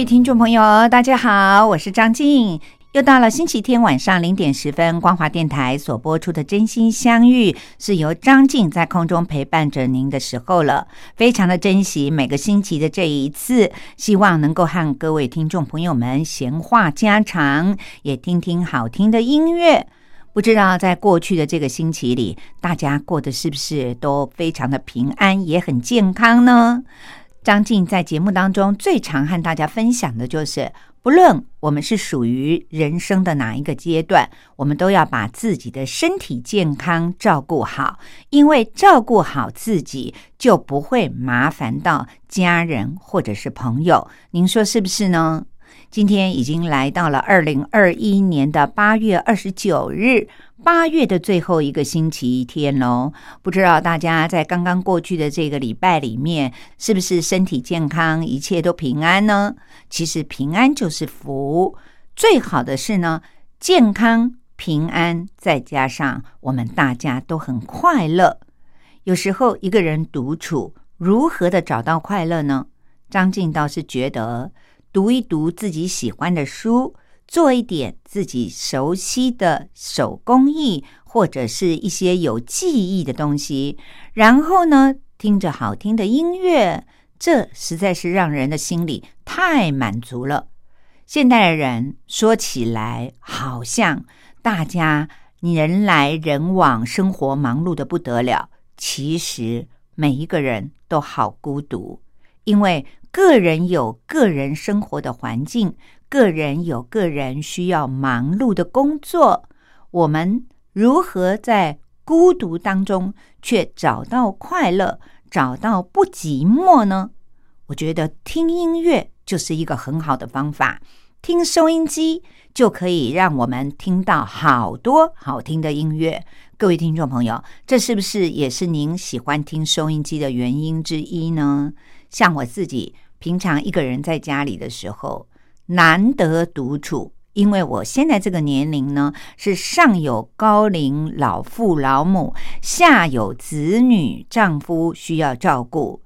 各位听众朋友，大家好，我是张静。又到了星期天晚上零点十分，光华电台所播出的《真心相遇》是由张静在空中陪伴着您的时候了。非常的珍惜每个星期的这一次，希望能够和各位听众朋友们闲话家常，也听听好听的音乐。不知道在过去的这个星期里，大家过得是不是都非常的平安，也很健康呢？张静在节目当中最常和大家分享的就是，不论我们是属于人生的哪一个阶段，我们都要把自己的身体健康照顾好，因为照顾好自己，就不会麻烦到家人或者是朋友。您说是不是呢？今天已经来到了二零二一年的八月二十九日。八月的最后一个星期天喽，不知道大家在刚刚过去的这个礼拜里面，是不是身体健康，一切都平安呢？其实平安就是福，最好的是呢，健康平安，再加上我们大家都很快乐。有时候一个人独处，如何的找到快乐呢？张静倒是觉得，读一读自己喜欢的书。做一点自己熟悉的手工艺，或者是一些有记忆的东西，然后呢，听着好听的音乐，这实在是让人的心里太满足了。现代人说起来，好像大家人来人往，生活忙碌的不得了。其实每一个人都好孤独，因为个人有个人生活的环境。个人有个人需要忙碌的工作，我们如何在孤独当中却找到快乐，找到不寂寞呢？我觉得听音乐就是一个很好的方法，听收音机就可以让我们听到好多好听的音乐。各位听众朋友，这是不是也是您喜欢听收音机的原因之一呢？像我自己平常一个人在家里的时候。难得独处，因为我现在这个年龄呢，是上有高龄老父老母，下有子女丈夫需要照顾，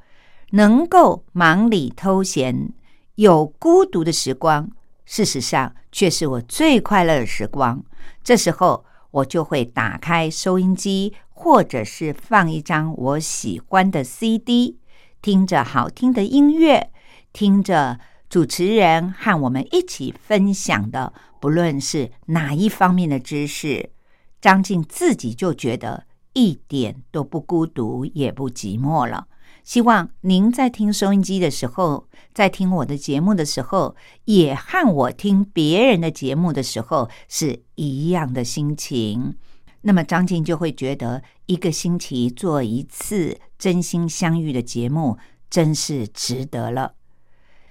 能够忙里偷闲，有孤独的时光，事实上却是我最快乐的时光。这时候，我就会打开收音机，或者是放一张我喜欢的 CD，听着好听的音乐，听着。主持人和我们一起分享的，不论是哪一方面的知识，张静自己就觉得一点都不孤独，也不寂寞了。希望您在听收音机的时候，在听我的节目的时候，也和我听别人的节目的时候是一样的心情。那么张静就会觉得，一个星期做一次真心相遇的节目，真是值得了。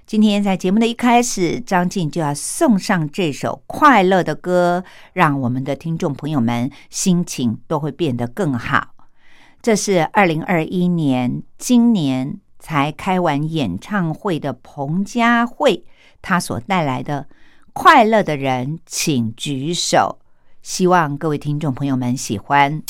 今天在节目的一开始，张静就要送上这首快乐的歌，让我们的听众朋友们心情都会变得更好。这是二零二一年今年才开完演唱会的彭佳慧，她所带来的《快乐的人请举手》，希望各位听众朋友们喜欢。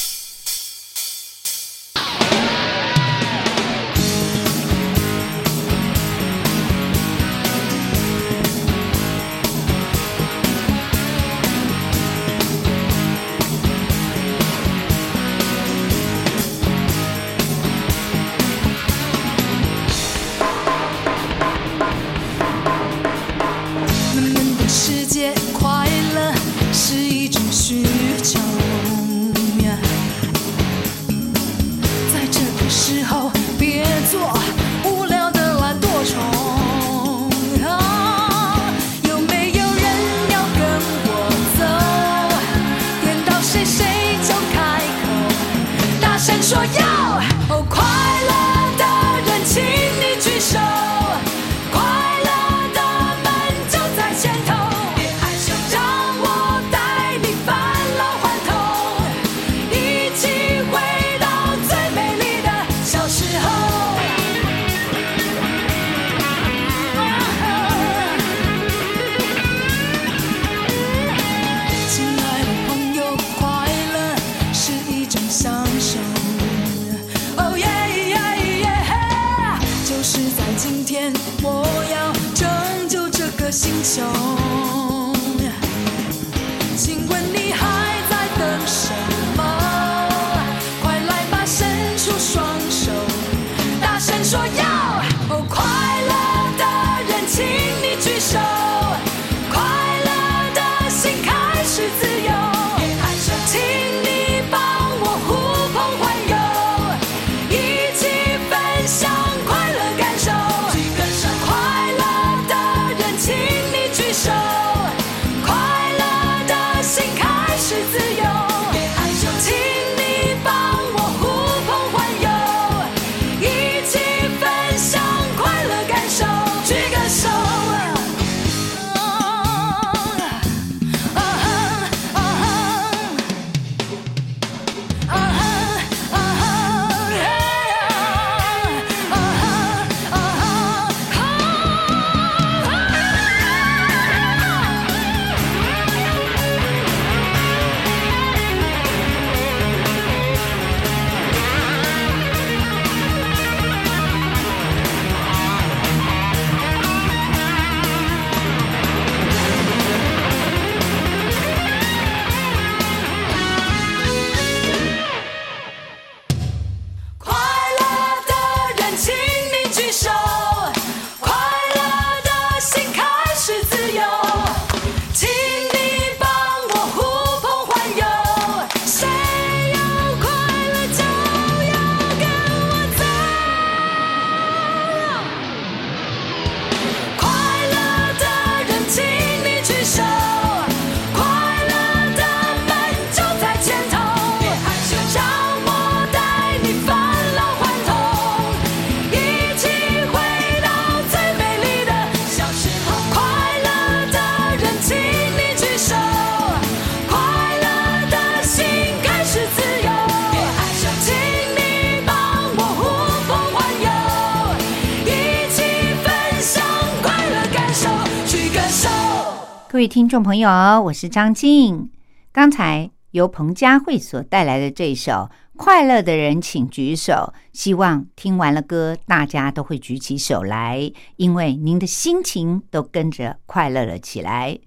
位听众朋友，我是张静。刚才由彭佳慧所带来的这首《快乐的人请举手》，希望听完了歌，大家都会举起手来，因为您的心情都跟着快乐了起来。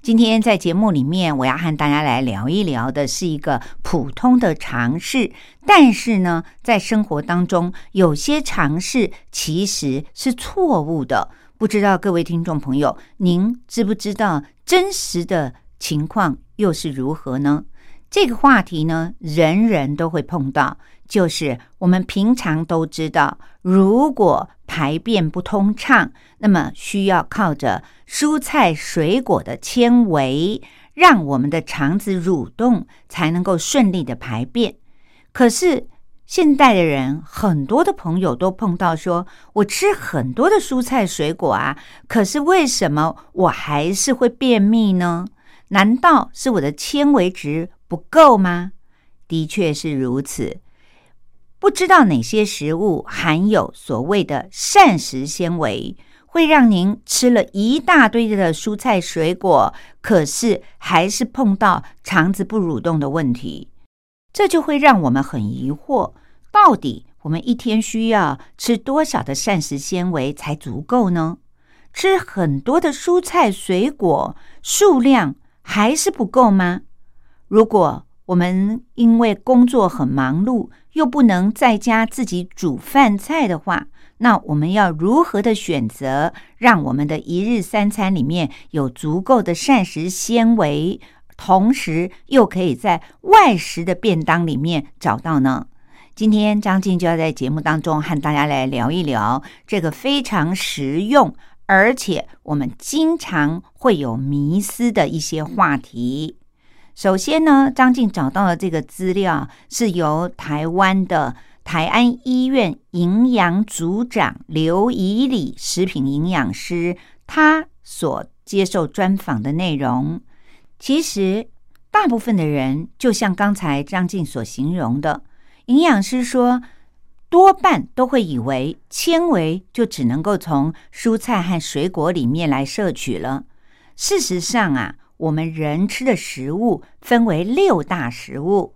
今天在节目里面，我要和大家来聊一聊的是一个普通的尝试，但是呢，在生活当中，有些尝试其实是错误的。不知道各位听众朋友，您知不知道真实的情况又是如何呢？这个话题呢，人人都会碰到，就是我们平常都知道，如果排便不通畅，那么需要靠着蔬菜水果的纤维，让我们的肠子蠕动，才能够顺利的排便。可是现代的人，很多的朋友都碰到说，我吃很多的蔬菜水果啊，可是为什么我还是会便秘呢？难道是我的纤维值不够吗？的确是如此。不知道哪些食物含有所谓的膳食纤维，会让您吃了一大堆的蔬菜水果，可是还是碰到肠子不蠕动的问题。这就会让我们很疑惑，到底我们一天需要吃多少的膳食纤维才足够呢？吃很多的蔬菜水果数量还是不够吗？如果我们因为工作很忙碌，又不能在家自己煮饭菜的话，那我们要如何的选择，让我们的一日三餐里面有足够的膳食纤维，同时又可以在外食的便当里面找到呢？今天张静就要在节目当中和大家来聊一聊这个非常实用，而且我们经常会有迷思的一些话题。首先呢，张静找到的这个资料是由台湾的台安医院营养组长刘以礼食品营养师他所接受专访的内容。其实，大部分的人就像刚才张静所形容的，营养师说，多半都会以为纤维就只能够从蔬菜和水果里面来摄取了。事实上啊，我们人吃的食物分为六大食物，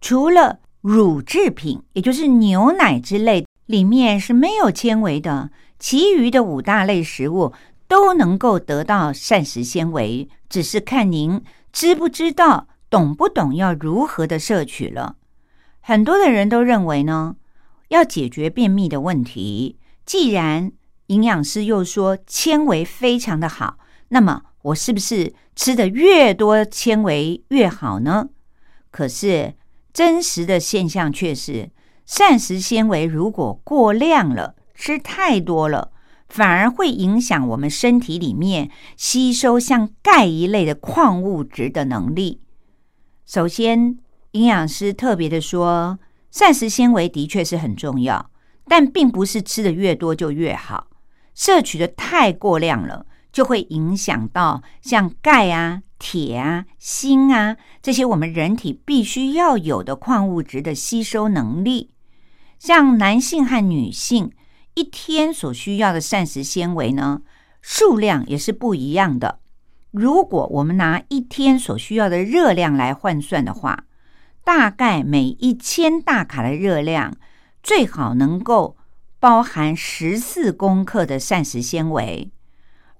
除了乳制品，也就是牛奶之类里面是没有纤维的，其余的五大类食物都能够得到膳食纤维，只是看您知不知道、懂不懂要如何的摄取了。很多的人都认为呢，要解决便秘的问题，既然营养师又说纤维非常的好，那么我是不是吃的越多纤维越好呢？可是真实的现象却是，膳食纤维如果过量了，吃太多了，反而会影响我们身体里面吸收像钙一类的矿物质的能力。首先，营养师特别的说，膳食纤维的确是很重要，但并不是吃的越多就越好。摄取的太过量了，就会影响到像钙啊、铁啊、锌啊这些我们人体必须要有的矿物质的吸收能力。像男性和女性一天所需要的膳食纤维呢，数量也是不一样的。如果我们拿一天所需要的热量来换算的话，大概每一千大卡的热量最好能够。包含十四公克的膳食纤维，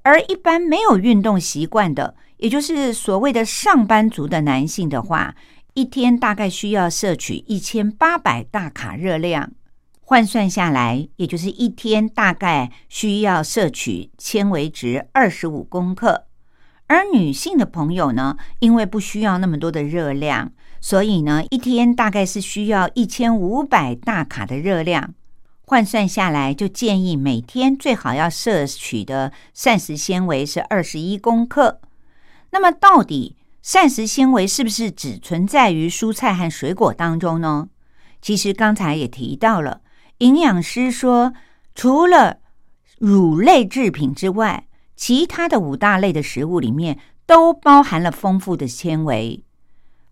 而一般没有运动习惯的，也就是所谓的上班族的男性的话，一天大概需要摄取一千八百大卡热量，换算下来，也就是一天大概需要摄取纤维值二十五公克。而女性的朋友呢，因为不需要那么多的热量，所以呢，一天大概是需要一千五百大卡的热量。换算下来，就建议每天最好要摄取的膳食纤维是二十一公克。那么，到底膳食纤维是不是只存在于蔬菜和水果当中呢？其实刚才也提到了，营养师说，除了乳类制品之外，其他的五大类的食物里面都包含了丰富的纤维。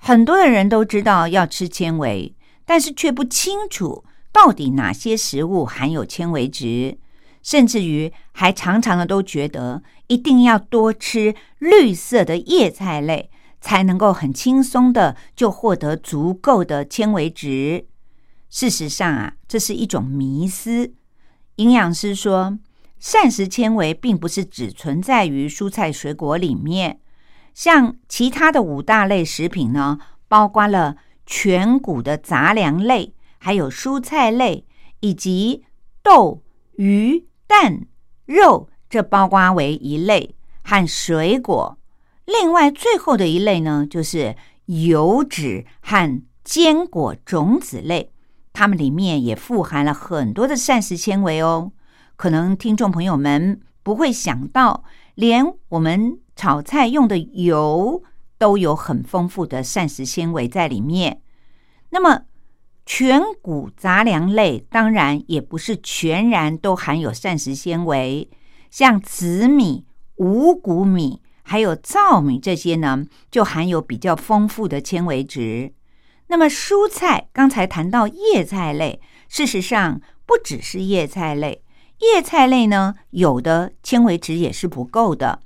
很多的人都知道要吃纤维，但是却不清楚。到底哪些食物含有纤维质？甚至于还常常的都觉得一定要多吃绿色的叶菜类，才能够很轻松的就获得足够的纤维质。事实上啊，这是一种迷思。营养师说，膳食纤维并不是只存在于蔬菜水果里面，像其他的五大类食品呢，包括了全谷的杂粮类。还有蔬菜类以及豆、鱼、蛋、肉，这包括为一类和水果。另外，最后的一类呢，就是油脂和坚果种子类，它们里面也富含了很多的膳食纤维哦。可能听众朋友们不会想到，连我们炒菜用的油都有很丰富的膳食纤维在里面。那么，全谷杂粮类当然也不是全然都含有膳食纤维，像紫米、五谷米还有糙米这些呢，就含有比较丰富的纤维质。那么蔬菜，刚才谈到叶菜类，事实上不只是叶菜类，叶菜类呢有的纤维质也是不够的。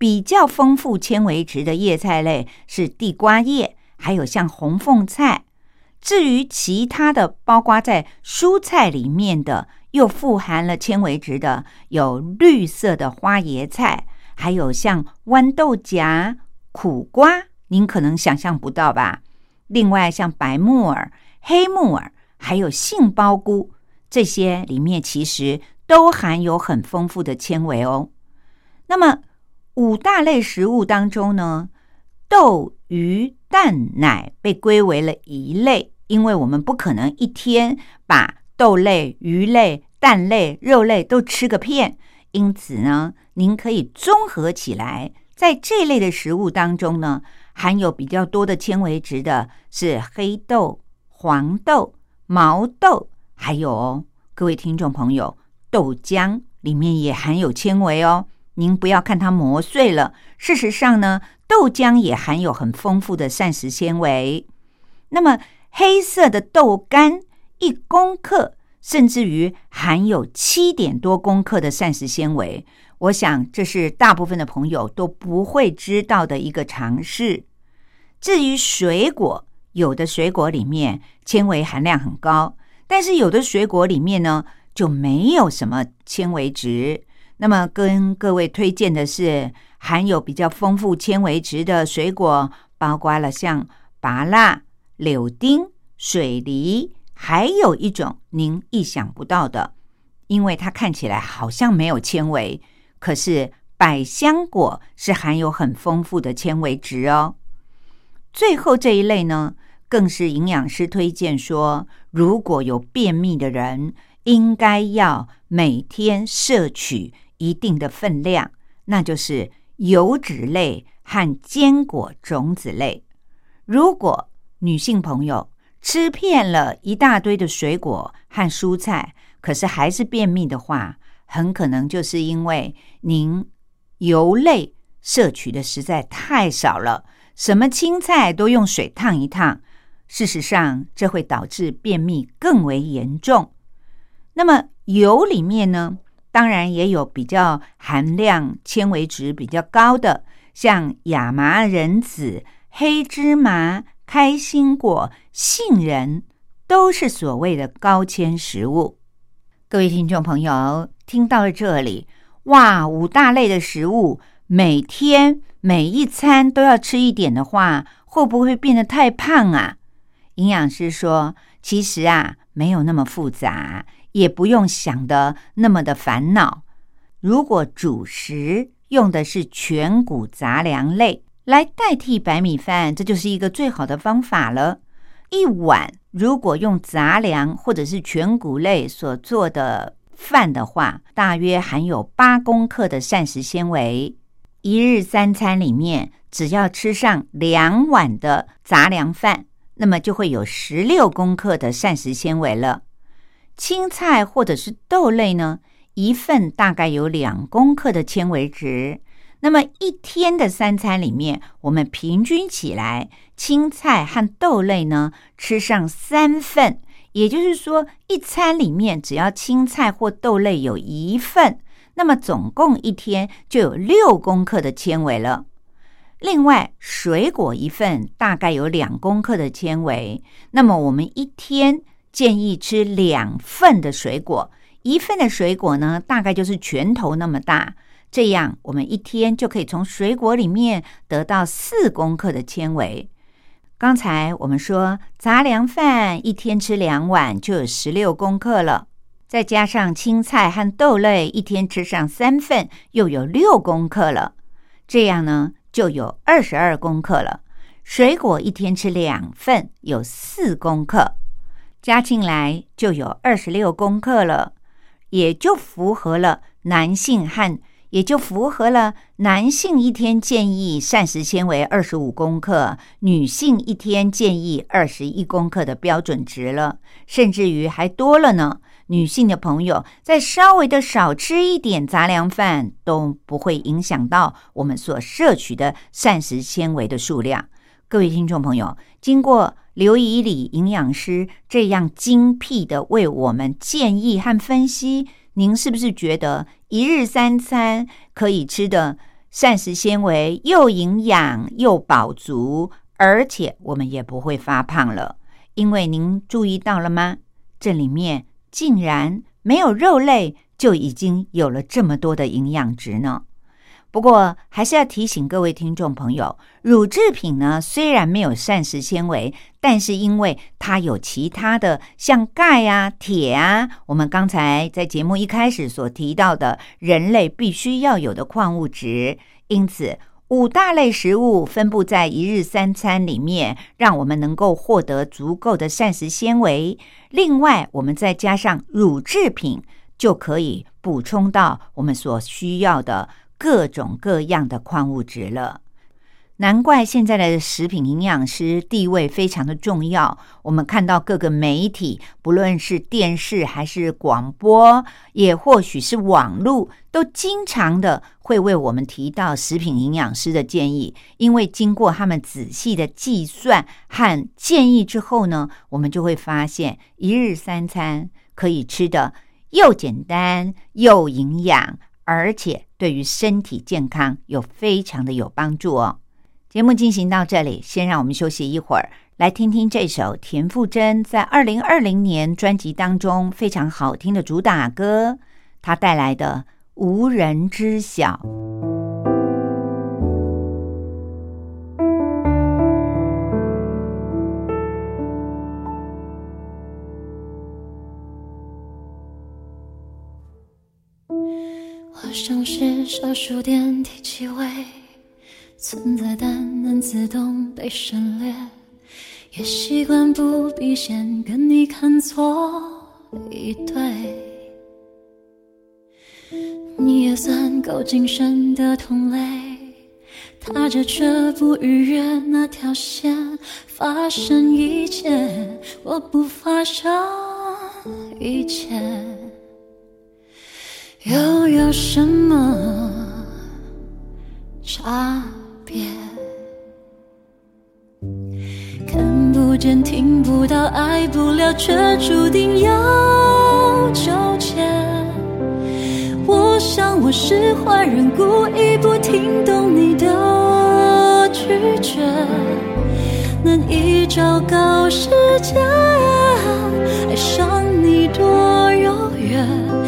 比较丰富纤维质的叶菜类是地瓜叶，还有像红凤菜。至于其他的，包括在蔬菜里面的，又富含了纤维质的，有绿色的花椰菜，还有像豌豆荚、苦瓜，您可能想象不到吧？另外，像白木耳、黑木耳，还有杏鲍菇，这些里面其实都含有很丰富的纤维哦。那么五大类食物当中呢，豆、鱼。蛋奶被归为了一类，因为我们不可能一天把豆类、鱼类、蛋类、肉类都吃个遍，因此呢，您可以综合起来，在这类的食物当中呢，含有比较多的纤维质的是黑豆、黄豆、毛豆，还有哦各位听众朋友，豆浆里面也含有纤维哦。您不要看它磨碎了，事实上呢。豆浆也含有很丰富的膳食纤维，那么黑色的豆干一公克，甚至于含有七点多公克的膳食纤维。我想这是大部分的朋友都不会知道的一个常识。至于水果，有的水果里面纤维含量很高，但是有的水果里面呢就没有什么纤维值。那么跟各位推荐的是含有比较丰富纤维质的水果，包括了像芭乐、柳丁、水梨，还有一种您意想不到的，因为它看起来好像没有纤维，可是百香果是含有很丰富的纤维质哦。最后这一类呢，更是营养师推荐说，如果有便秘的人，应该要每天摄取一定的分量，那就是油脂类和坚果种子类。如果女性朋友吃遍了一大堆的水果和蔬菜，可是还是便秘的话，很可能就是因为您油类摄取的实在太少了。什么青菜都用水烫一烫，事实上这会导致便秘更为严重。那么油里面呢，当然也有比较含量纤维值比较高的，像亚麻仁籽、黑芝麻、开心果、杏仁，都是所谓的高纤食物。各位听众朋友，听到了这里，哇，五大类的食物，每天。每一餐都要吃一点的话，会不会变得太胖啊？营养师说，其实啊，没有那么复杂，也不用想的那么的烦恼。如果主食用的是全谷杂粮类来代替白米饭，这就是一个最好的方法了。一碗如果用杂粮或者是全谷类所做的饭的话，大约含有八公克的膳食纤维。一日三餐里面，只要吃上两碗的杂粮饭，那么就会有十六公克的膳食纤维了。青菜或者是豆类呢，一份大概有两公克的纤维值。那么一天的三餐里面，我们平均起来，青菜和豆类呢吃上三份，也就是说，一餐里面只要青菜或豆类有一份。那么总共一天就有六公克的纤维了。另外，水果一份大概有两公克的纤维。那么我们一天建议吃两份的水果，一份的水果呢，大概就是拳头那么大。这样我们一天就可以从水果里面得到四公克的纤维。刚才我们说杂粮饭一天吃两碗就有十六公克了。再加上青菜和豆类，一天吃上三份，又有六公克了。这样呢，就有二十二公克了。水果一天吃两份，有四公克，加进来就有二十六公克了，也就符合了男性和也就符合了男性一天建议膳食纤维二十五公克，女性一天建议二十一公克的标准值了，甚至于还多了呢。女性的朋友再稍微的少吃一点杂粮饭，都不会影响到我们所摄取的膳食纤维的数量。各位听众朋友，经过刘以礼营养师这样精辟的为我们建议和分析，您是不是觉得一日三餐可以吃的膳食纤维又营养又饱足，而且我们也不会发胖了？因为您注意到了吗？这里面。竟然没有肉类，就已经有了这么多的营养值呢。不过，还是要提醒各位听众朋友，乳制品呢虽然没有膳食纤维，但是因为它有其他的像钙啊、铁啊，我们刚才在节目一开始所提到的人类必须要有的矿物质，因此。五大类食物分布在一日三餐里面，让我们能够获得足够的膳食纤维。另外，我们再加上乳制品，就可以补充到我们所需要的各种各样的矿物质了。难怪现在的食品营养师地位非常的重要。我们看到各个媒体，不论是电视还是广播，也或许是网络，都经常的会为我们提到食品营养师的建议。因为经过他们仔细的计算和建议之后呢，我们就会发现一日三餐可以吃的又简单又营养，而且对于身体健康有非常的有帮助哦。节目进行到这里先让我们休息一会儿来听听这首田馥甄在二零二零年专辑当中非常好听的主打歌它带来的无人知晓。像是小书店第七位存在，但能自动被省略。也习惯不必先跟你看错一对。你也算够精神的同类，踏着却不逾越那条线。发生一切，我不发生一切。又有什么差别？看不见听不到爱不了却注定要纠结我想我是坏人故意不听懂你的拒绝。难以昭告世界爱上你多遥远。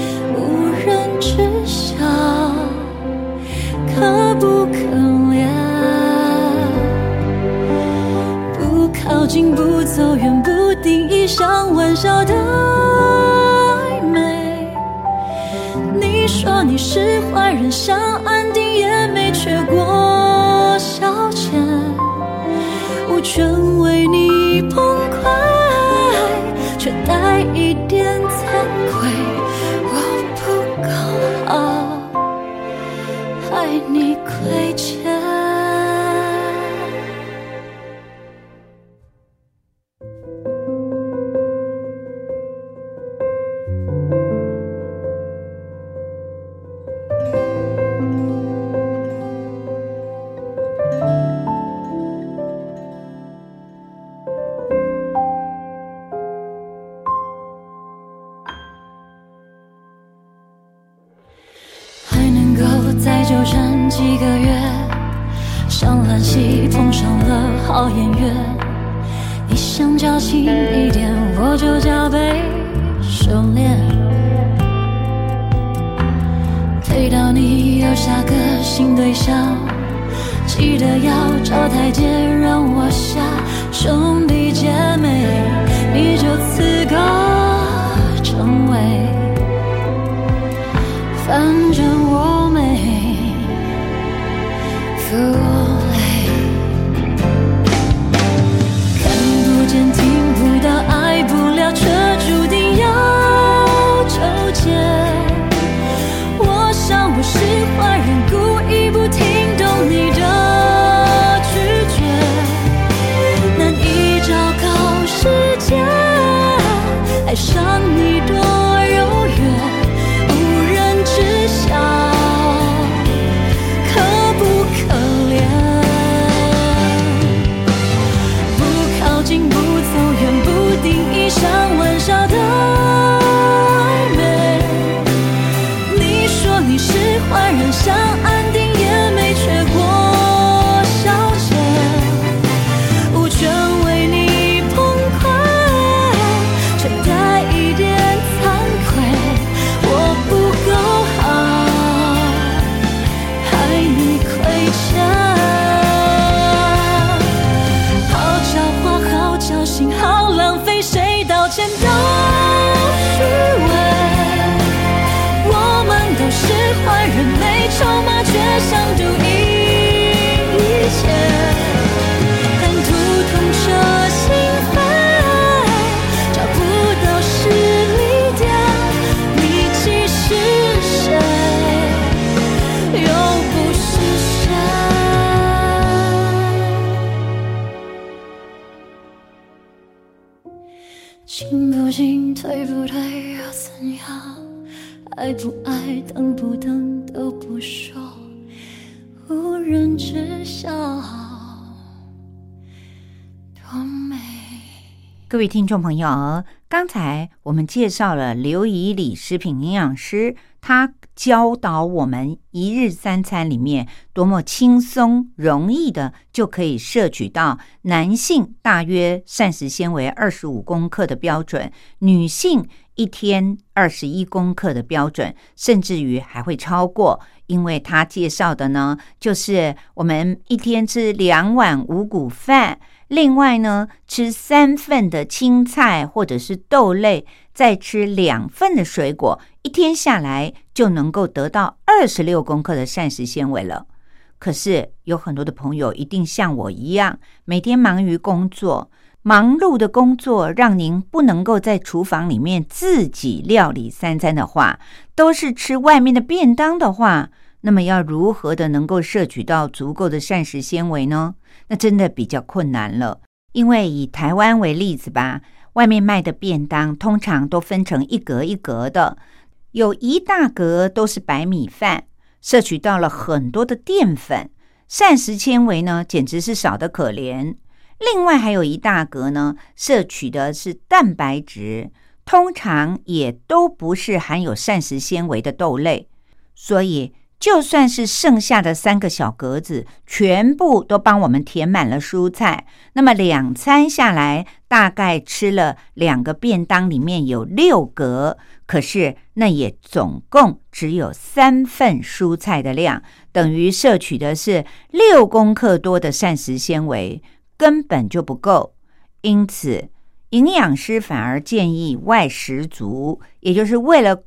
人知晓多美。各位听众朋友刚才我们介绍了刘仪礼食品营养师他教导我们一日三餐里面多么轻松容易的就可以摄取到男性大约膳食纤维二十五公克的标准，女性一天二十一公克的标准，甚至于还会超过。因为他介绍的呢，就是我们一天吃两碗五谷饭，另外呢吃三份的青菜或者是豆类，再吃两份的水果，一天下来就能够得到二十六公克的膳食纤维了。可是有很多的朋友一定像我一样，每天忙于工作，忙碌的工作让您不能够在厨房里面自己料理三餐的话，都是吃外面的便当的话。那么要如何的能够摄取到足够的膳食纤维呢？那真的比较困难了。因为以台湾为例子吧，外面卖的便当通常都分成一格一格的，有一大格都是白米饭，摄取到了很多的淀粉，膳食纤维呢简直是少得可怜。另外还有一大格呢，摄取的是蛋白质，通常也都不是含有膳食纤维的豆类，所以。就算是剩下的三个小格子，全部都帮我们填满了蔬菜，那么两餐下来，大概吃了两个便当，里面有六格，可是那也总共只有三份蔬菜的量，等于摄取的是六公克多的膳食纤维，根本就不够。因此，营养师反而建议外食族，也就是为了。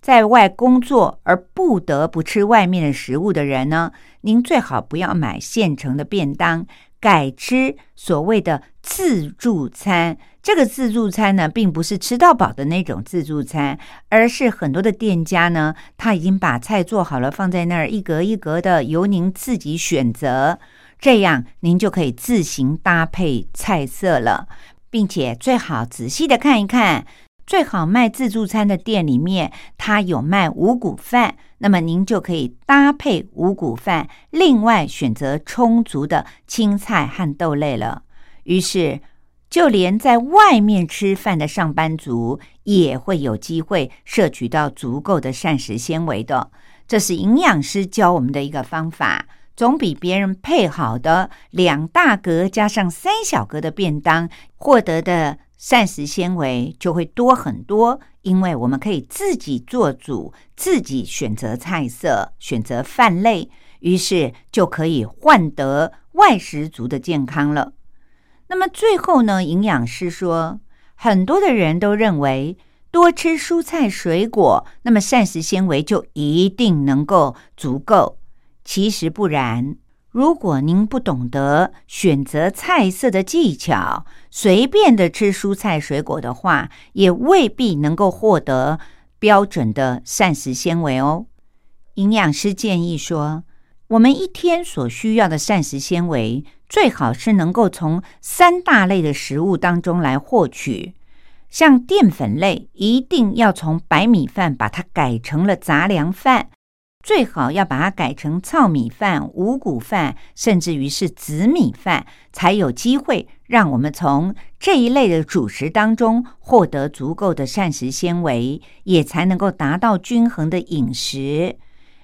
在外工作而不得不吃外面的食物的人呢，您最好不要买现成的便当，改吃所谓的自助餐。这个自助餐呢，并不是吃到饱的那种自助餐，而是很多的店家呢，他已经把菜做好了，放在那儿一格一格的，由您自己选择，这样您就可以自行搭配菜色了，并且最好仔细的看一看。最好卖自助餐的店里面，它有卖五谷饭，那么您就可以搭配五谷饭，另外选择充足的青菜和豆类了。于是，就连在外面吃饭的上班族也会有机会摄取到足够的膳食纤维的。这是营养师教我们的一个方法，总比别人配好的两大格加上三小格的便当获得的。膳食纤维就会多很多，因为我们可以自己做主，自己选择菜色，选择饭类，于是就可以换得外食族的健康了。那么最后呢，营养师说，很多的人都认为多吃蔬菜水果，那么膳食纤维就一定能够足够，其实不然。如果您不懂得选择菜色的技巧，随便的吃蔬菜水果的话，也未必能够获得标准的膳食纤维哦。营养师建议说，我们一天所需要的膳食纤维，最好是能够从三大类的食物当中来获取。像淀粉类，一定要从白米饭把它改成了杂粮饭。最好要把它改成糙米饭、五谷饭，甚至于是紫米饭，才有机会让我们从这一类的主食当中获得足够的膳食纤维，也才能够达到均衡的饮食。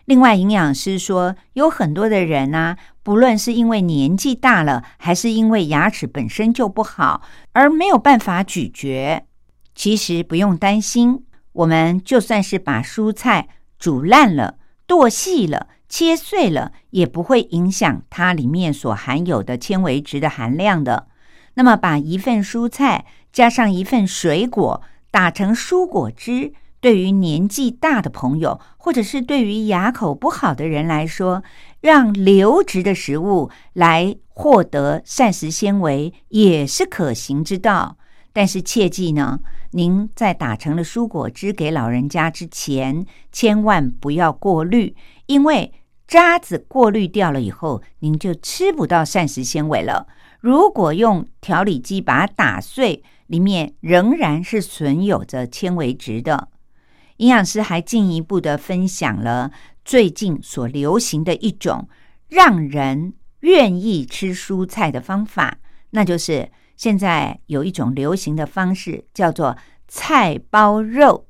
另外，营养师说，有很多的人啊，不论是因为年纪大了，还是因为牙齿本身就不好，而没有办法咀嚼。其实不用担心，我们就算是把蔬菜煮烂了。剁细了、切碎了，也不会影响它里面所含有的纤维质的含量的。那么，把一份蔬菜加上一份水果打成蔬果汁，对于年纪大的朋友，或者是对于牙口不好的人来说，让流质的食物来获得膳食纤维，也是可行之道。但是切记呢，您在打成了蔬果汁给老人家之前，千万不要过滤，因为渣子过滤掉了以后，您就吃不到膳食纤维了。如果用调理机把它打碎，里面仍然是存有着纤维质的。营养师还进一步的分享了最近所流行的一种让人愿意吃蔬菜的方法，那就是。现在有一种流行的方式，叫做菜包肉，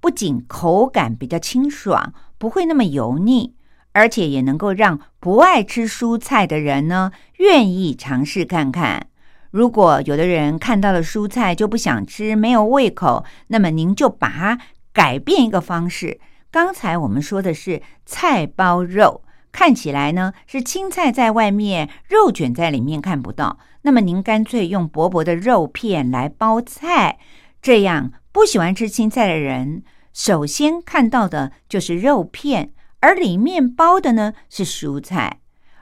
不仅口感比较清爽，不会那么油腻，而且也能够让不爱吃蔬菜的人呢愿意尝试看看。如果有的人看到了蔬菜就不想吃，没有胃口，那么您就把它改变一个方式。刚才我们说的是菜包肉，看起来呢是青菜在外面，肉卷在里面看不到。那么您干脆用薄薄的肉片来包菜，这样不喜欢吃青菜的人，首先看到的就是肉片，而里面包的呢是蔬菜。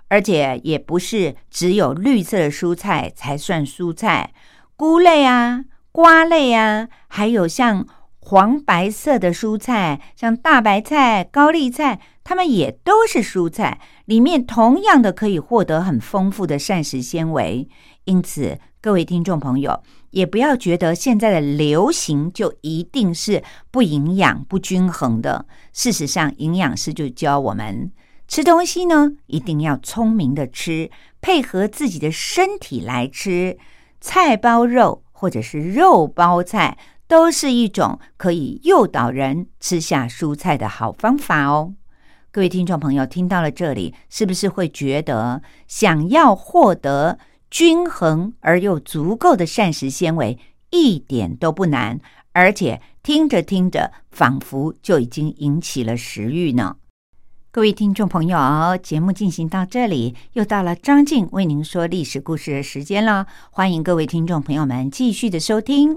而且也不是只有绿色的蔬菜才算蔬菜，菇类啊、瓜类啊，还有像黄白色的蔬菜，像大白菜、高丽菜，它们也都是蔬菜，里面同样的可以获得很丰富的膳食纤维。因此，各位听众朋友，也不要觉得现在的流行就一定是不营养、不均衡的。事实上，营养师就教我们。吃东西呢，一定要聪明的吃，配合自己的身体来吃。菜包肉或者是肉包菜，都是一种可以诱导人吃下蔬菜的好方法哦。各位听众朋友，听到了这里，是不是会觉得想要获得均衡而又足够的膳食纤维，一点都不难？而且听着听着，仿佛就已经引起了食欲呢？各位听众朋友，节目进行到这里，又到了张静为您说历史故事的时间了。欢迎各位听众朋友们继续的收听。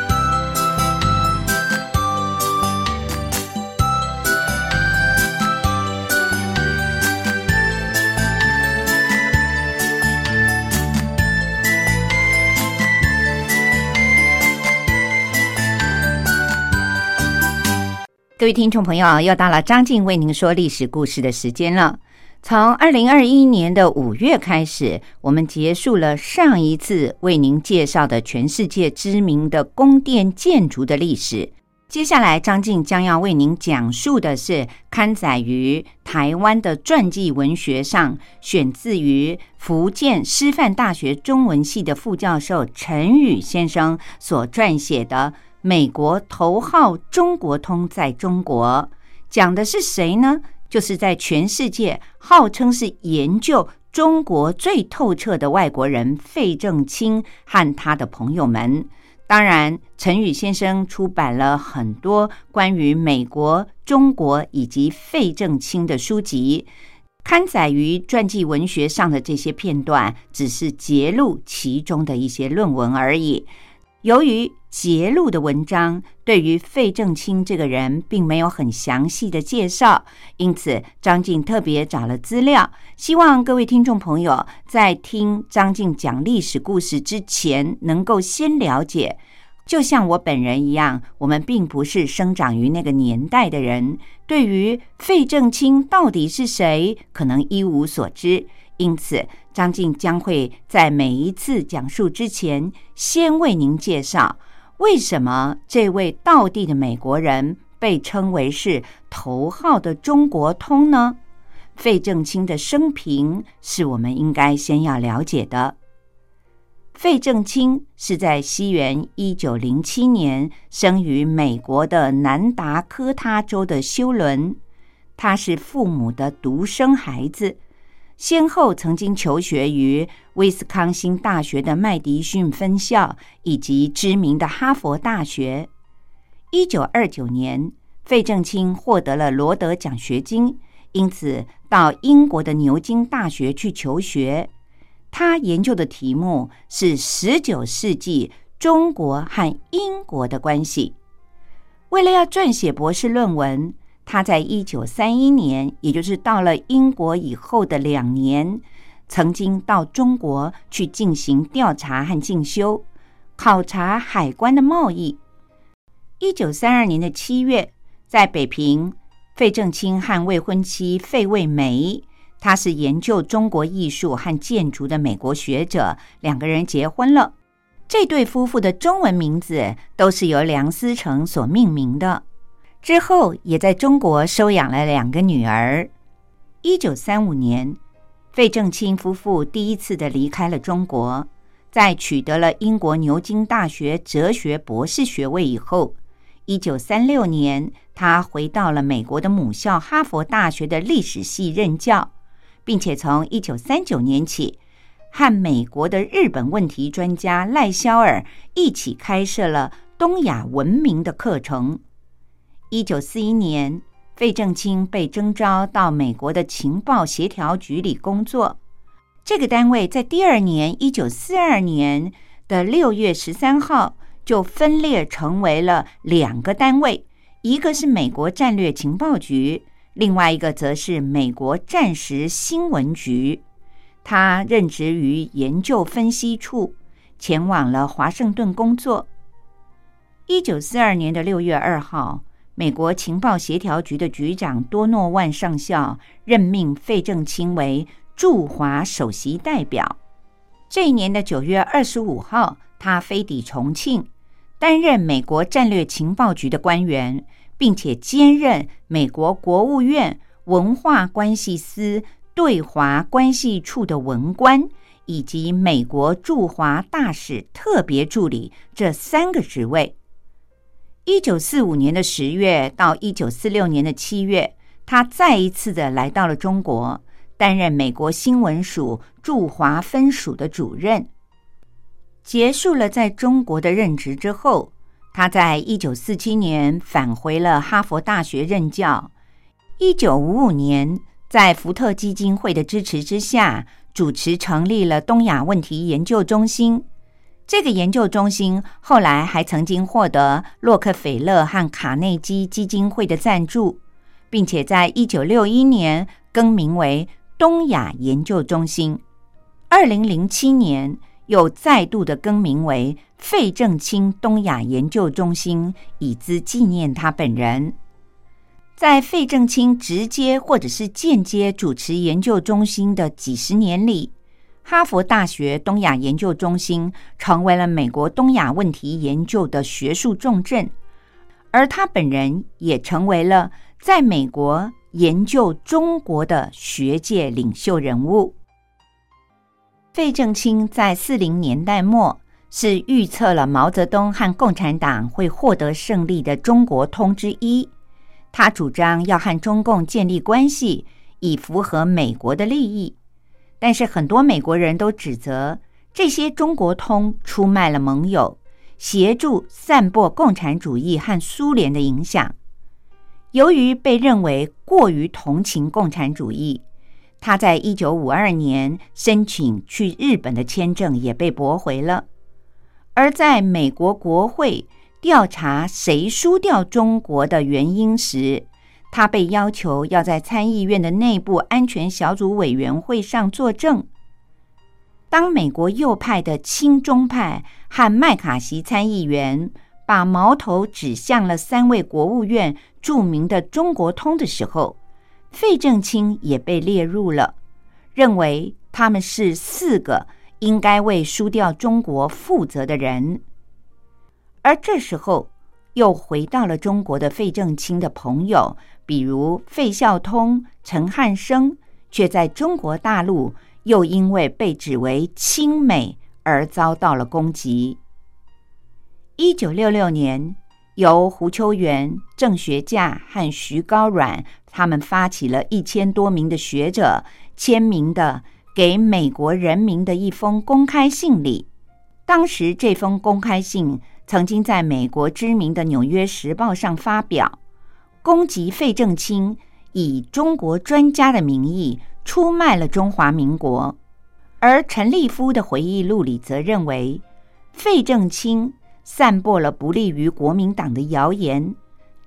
各位听众朋友，又到了张静为您说历史故事的时间了。从二零二一年的五月开始，我们结束了上一次为您介绍的全世界知名的宫殿建筑的历史。接下来，张静将要为您讲述的是刊载于台湾的传记文学上，选自于福建师范大学中文系的副教授陈宇先生所撰写的。美国头号中国通在中国讲的是谁呢？就是在全世界号称是研究中国最透彻的外国人费正清和他的朋友们。当然，陈宇先生出版了很多关于美国、中国以及费正清的书籍，刊载于传记文学上的这些片段，只是揭露其中的一些论文而已。由于揭露的文章对于费正清这个人并没有很详细的介绍，因此张静特别找了资料，希望各位听众朋友在听张静讲历史故事之前，能够先了解。就像我本人一样，我们并不是生长于那个年代的人，对于费正清到底是谁，可能一无所知。因此，张静将会在每一次讲述之前，先为您介绍。为什么这位道地的美国人被称为是头号的中国通呢？费正清的生平是我们应该先要了解的。费正清是在西元一九零七年生于美国的南达科他州的休伦，他是父母的独生孩子。先后曾经求学于威斯康星大学的麦迪逊分校以及知名的哈佛大学。一九二九年，费正清获得了罗德奖学金，因此到英国的牛津大学去求学。他研究的题目是十九世纪中国和英国的关系。为了要撰写博士论文。他在一九三一年，也就是到了英国以后的两年，曾经到中国去进行调查和进修，考察海关的贸易。一九三二年的七月，在北平，费正清和未婚妻费慰梅，他是研究中国艺术和建筑的美国学者，两个人结婚了。这对夫妇的中文名字都是由梁思成所命名的。之后，也在中国收养了两个女儿。一九三五年，费正清夫妇第一次的离开了中国，在取得了英国牛津大学哲学博士学位以后，一九三六年，他回到了美国的母校哈佛大学的历史系任教，并且从一九三九年起。和美国的日本问题专家赖肖尔一起开设了东亚文明的课程。一九四一年，费正清被征召到美国的情报协调局里工作。这个单位在第二年，一九四二年的六月十三号就分裂成为了两个单位，一个是美国战略情报局，另外一个则是美国战时新闻局。他任职于研究分析处，前往了华盛顿工作。一九四二年的六月二号，美国情报协调局的局长多诺万上校任命费正清为驻华首席代表。这一年的九月二十五号，他飞抵重庆，担任美国战略情报局的官员，并且兼任美国国务院文化关系司。对华关系处的文官以及美国驻华大使特别助理这三个职位。一九四五年的十月到一九四六年的七月，他再一次的来到了中国，担任美国新闻署驻华分署的主任。结束了在中国的任职之后，他在一九四七年返回了哈佛大学任教。一九五五年。在福特基金会的支持之下，主持成立了东亚问题研究中心。这个研究中心后来还曾经获得洛克菲勒和卡内基基金会的赞助，并且在一九六一年更名为东亚研究中心。二零零七年又再度的更名为费正清东亚研究中心，以资纪念他本人。在费正清直接或者是间接主持研究中心的几十年里，哈佛大学东亚研究中心成为了美国东亚问题研究的学术重镇，而他本人也成为了在美国研究中国的学界领袖人物。费正清在四零年代末是预测了毛泽东和共产党会获得胜利的中国通之一。他主张要和中共建立关系，以符合美国的利益。但是很多美国人都指责这些中国通出卖了盟友，协助散播共产主义和苏联的影响。由于被认为过于同情共产主义，他在一九五二年申请去日本的签证也被驳回了。而在美国国会。调查谁输掉中国的原因时，他被要求要在参议院的内部安全小组委员会上作证。当美国右派的亲中派和麦卡锡参议员把矛头指向了三位国务院著名的中国通的时候，费正清也被列入了，认为他们是四个应该为输掉中国负责的人。而这时候，又回到了中国的费正清的朋友，比如费孝通、陈汉生，却在中国大陆又因为被指为亲美而遭到了攻击。一九六六年，由胡秋原、郑学稼和徐高阮他们发起了一千多名的学者签名的给美国人民的一封公开信里，当时这封公开信。曾经在美国知名的《纽约时报》上发表，攻击费正清以中国专家的名义出卖了中华民国。而陈立夫的回忆录里则认为，费正清散播了不利于国民党的谣言，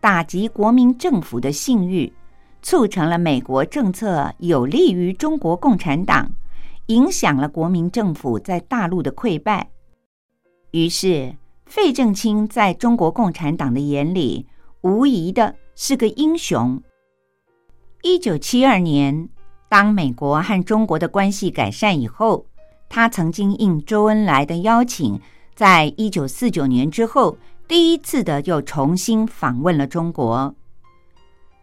打击国民政府的信誉，促成了美国政策有利于中国共产党，影响了国民政府在大陆的溃败。于是，费正清在中国共产党的眼里，无疑的是个英雄。一九七二年，当美国和中国的关系改善以后，他曾经应周恩来的邀请，在一九四九年之后，第一次的又重新访问了中国。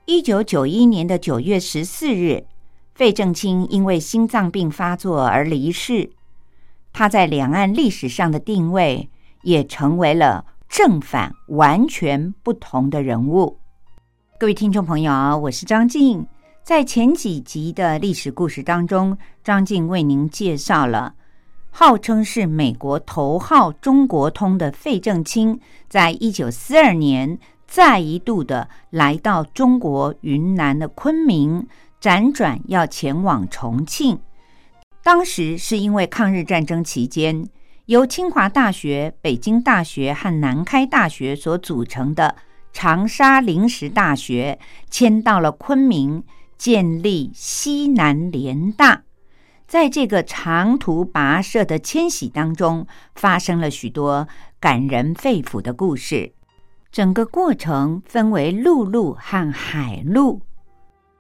一九九一年的九月十四日，费正清因为心脏病发作而离世。他在两岸历史上的定位，也成为了正反完全不同的人物。各位听众朋友，我是张静。在前几集的历史故事当中，张静为您介绍了号称是美国头号中国通的费正清，在一九四二年再一度的来到中国云南的昆明，辗转要前往重庆。当时是因为抗日战争期间，由清华大学、北京大学和南开大学所组成的长沙临时大学迁到了昆明，建立西南联大。在这个长途跋涉的迁徙当中，发生了许多感人肺腑的故事。整个过程分为陆路和海路。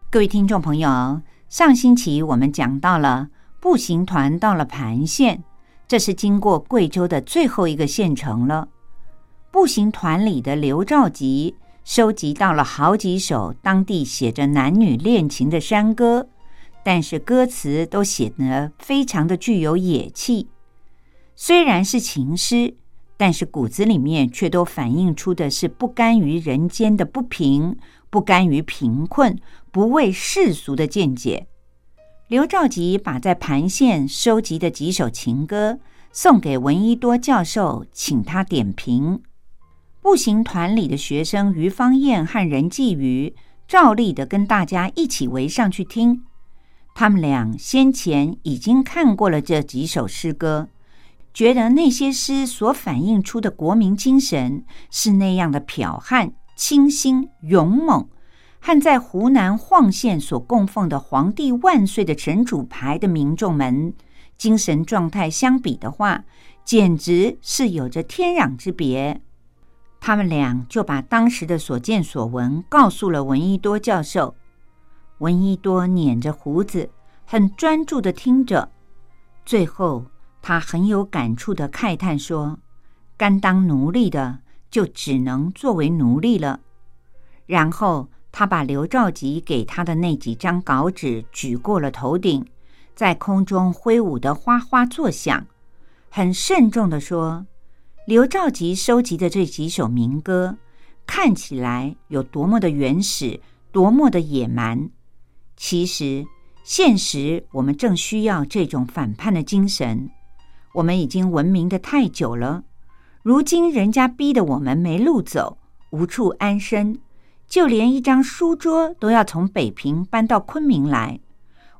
各位听众朋友，上星期我们讲到了。步行团到了盘县，这是经过贵州的最后一个县城了。步行团里的刘兆吉收集到了好几首当地写着男女恋情的山歌，但是歌词都写得非常的具有野气。虽然是情诗，但是骨子里面却都反映出的是不甘于人间的不平，不甘于贫困，不畏世俗的见解。刘兆吉把在盘县收集的几首情歌送给闻一多教授，请他点评。步行团里的学生于芳燕和任继瑜照例的跟大家一起围上去听。他们俩先前已经看过了这几首诗歌，觉得那些诗所反映出的国民精神是那样的剽悍、清新、勇猛。和在湖南晃县所供奉的“皇帝万岁”的神主牌的民众们精神状态相比的话，简直是有着天壤之别。他们俩就把当时的所见所闻告诉了闻一多教授。闻一多捻着胡子，很专注的听着。最后，他很有感触的慨叹说：“甘当奴隶的，就只能作为奴隶了。”然后。他把刘兆吉给他的那几张稿纸举过了头顶，在空中挥舞的哗哗作响，很慎重的说：“刘兆吉收集的这几首民歌，看起来有多么的原始，多么的野蛮。其实，现实我们正需要这种反叛的精神。我们已经文明的太久了，如今人家逼得我们没路走，无处安身。”就连一张书桌都要从北平搬到昆明来，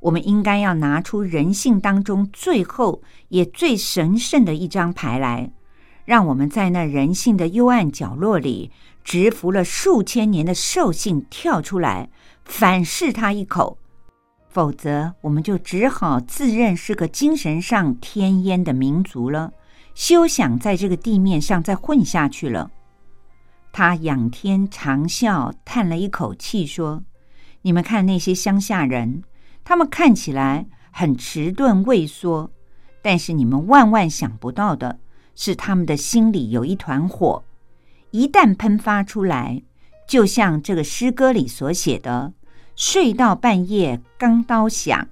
我们应该要拿出人性当中最后也最神圣的一张牌来，让我们在那人性的幽暗角落里，蛰伏了数千年的兽性跳出来，反噬他一口，否则我们就只好自认是个精神上天烟的民族了，休想在这个地面上再混下去了。他仰天长啸，叹了一口气，说：“你们看那些乡下人，他们看起来很迟钝畏缩，但是你们万万想不到的是，他们的心里有一团火，一旦喷发出来，就像这个诗歌里所写的：‘睡到半夜，钢刀响。’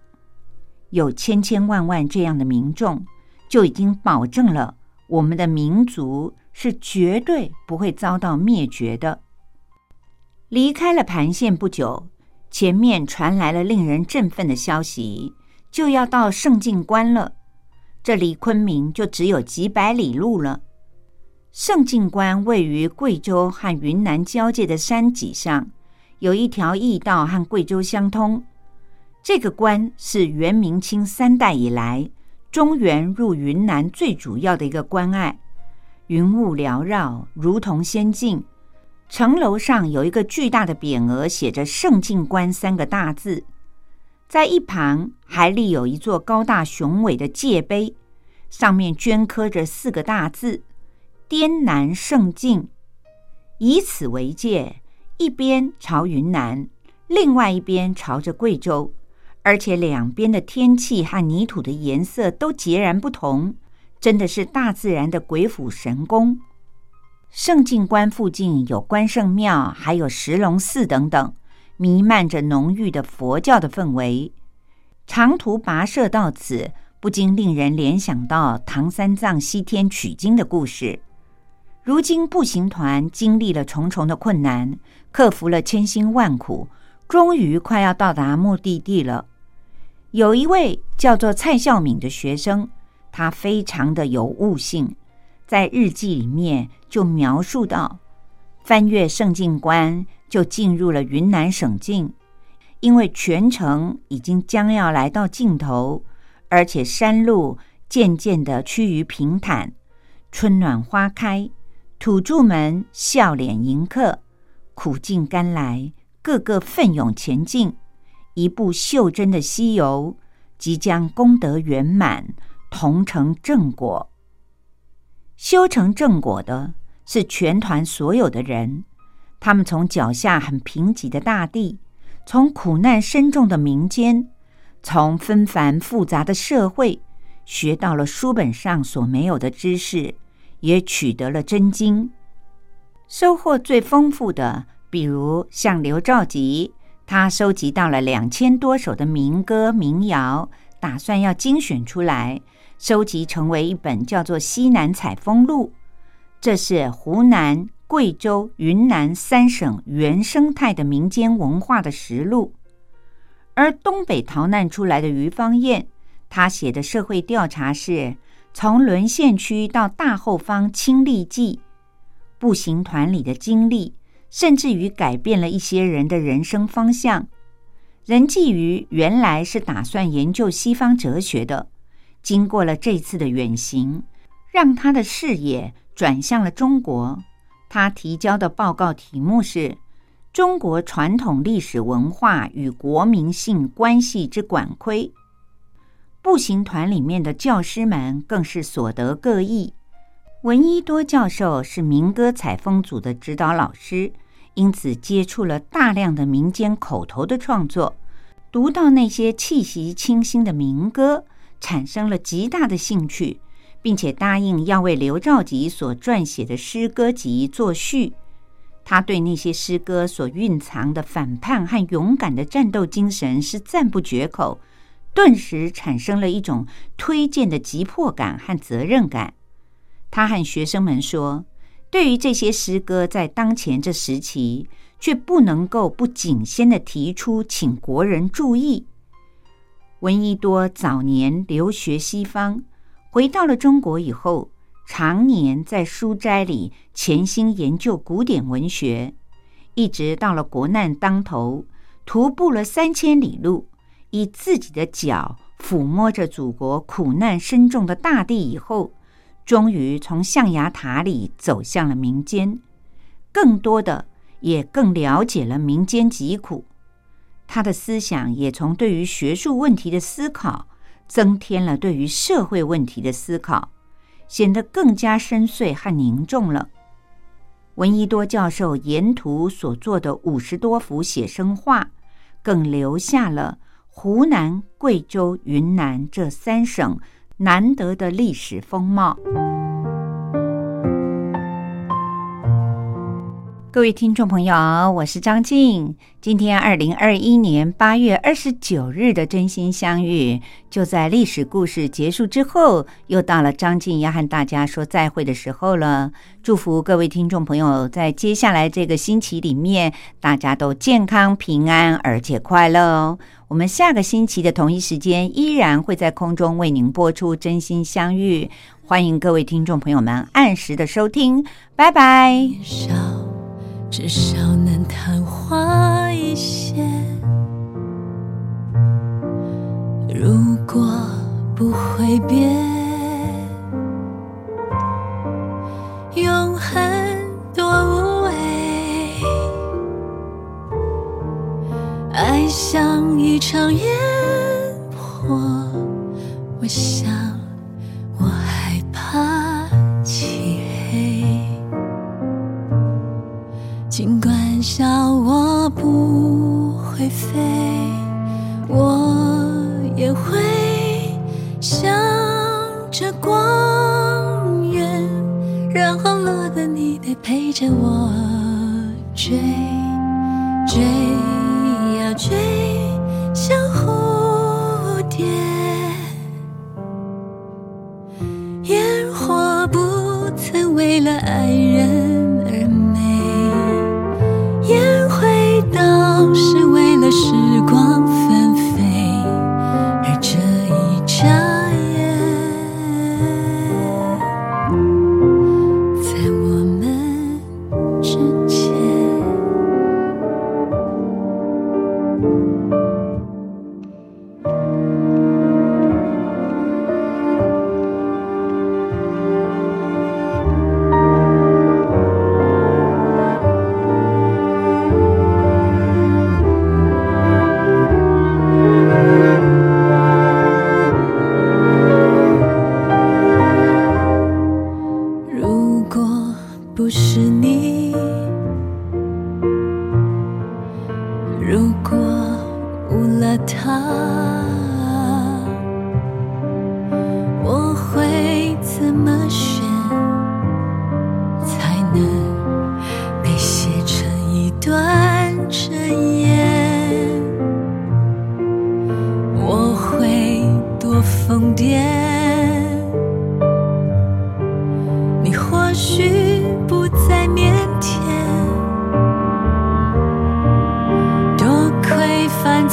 有千千万万这样的民众，就已经保证了我们的民族。”是绝对不会遭到灭绝的。离开了盘县不久，前面传来了令人振奋的消息，就要到圣境关了。这离昆明就只有几百里路了。圣境关位于贵州和云南交界的山脊上，有一条驿道和贵州相通。这个关是元明清三代以来中原入云南最主要的一个关隘。云雾缭绕，如同仙境。城楼上有一个巨大的匾额，写着“圣境关”三个大字。在一旁还立有一座高大雄伟的界碑，上面镌刻着四个大字，滇南胜境，以此为界，一边朝云南，另外一边朝着贵州，而且两边的天气和泥土的颜色都截然不同，真的是大自然的鬼斧神工。圣境关附近有关圣庙，还有石龙寺等等，弥漫着浓郁的佛教的氛围。长途跋涉到此，不禁令人联想到唐三藏西天取经的故事。如今步行团经历了重重的困难，克服了千辛万苦，终于快要到达目的地了。有一位叫做蔡孝敏的学生，他非常的有悟性。在日记里面就描述到，翻越圣境关就进入了云南省境，因为全程已经将要来到尽头，而且山路渐渐的趋于平坦，春暖花开，土著们笑脸迎客，苦尽甘来，个个奋勇前进，一部袖珍的西游即将功德圆满，同成正果。修成正果的是全团所有的人，他们从脚下很贫瘠的大地，从苦难深重的民间，从纷繁复杂的社会，学到了书本上所没有的知识，也取得了真经。收获最丰富的，比如像刘兆吉，他收集到了两千多首的民歌民谣，打算要精选出来。收集成为一本叫做《西南采风录》，这是湖南、贵州、云南三省原生态的民间文化的实录。而东北逃难出来的于芳燕，他写的社会调查是从沦陷区到大后方亲历记，步行团里的经历，甚至于改变了一些人的人生方向。任继于原来是打算研究西方哲学的。经过了这次的远行，让他的视野转向了中国。他提交的报告题目是《中国传统历史文化与国民性关系之管窥》。步行团里面的教师们更是所得各异。闻一多教授是民歌采风组的指导老师，因此接触了大量的民间口头的创作，读到那些气息清新的民歌。产生了极大的兴趣，并且答应要为刘兆吉所撰写的诗歌集作序。他对那些诗歌所蕴藏的反叛和勇敢的战斗精神是赞不绝口，顿时产生了一种推荐的急迫感和责任感。他和学生们说：“对于这些诗歌，在当前这时期，却不能够不谨先的提出，请国人注意。”闻一多早年留学西方，回到了中国以后，常年在书斋里潜心研究古典文学，一直到了国难当头，徒步了三千里路，以自己的脚抚摸着祖国苦难深重的大地以后，终于从象牙塔里走向了民间，更多的也更了解了民间疾苦。他的思想也从对于学术问题的思考，增添了对于社会问题的思考，显得更加深邃和凝重了。闻一多教授沿途所做的五十多幅写生画，更留下了湖南、贵州、云南这三省难得的历史风貌。各位听众朋友，我是张静。今天二零二一年八月二十九日的真心相遇，就在历史故事结束之后，又到了张静要和大家说再会的时候了。祝福各位听众朋友，在接下来这个星期里面，大家都健康平安，而且快乐哦。我们下个星期的同一时间，依然会在空中为您播出真心相遇，欢迎各位听众朋友们按时的收听，拜拜。至少能昙花一现。如果不会变，永恒多无畏。爱像一场烟火，我想笑我不会飞，我也会向着光源，然后落的你得陪着我追追呀追。像蝴蝶。烟火不曾为了爱人。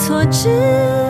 错知。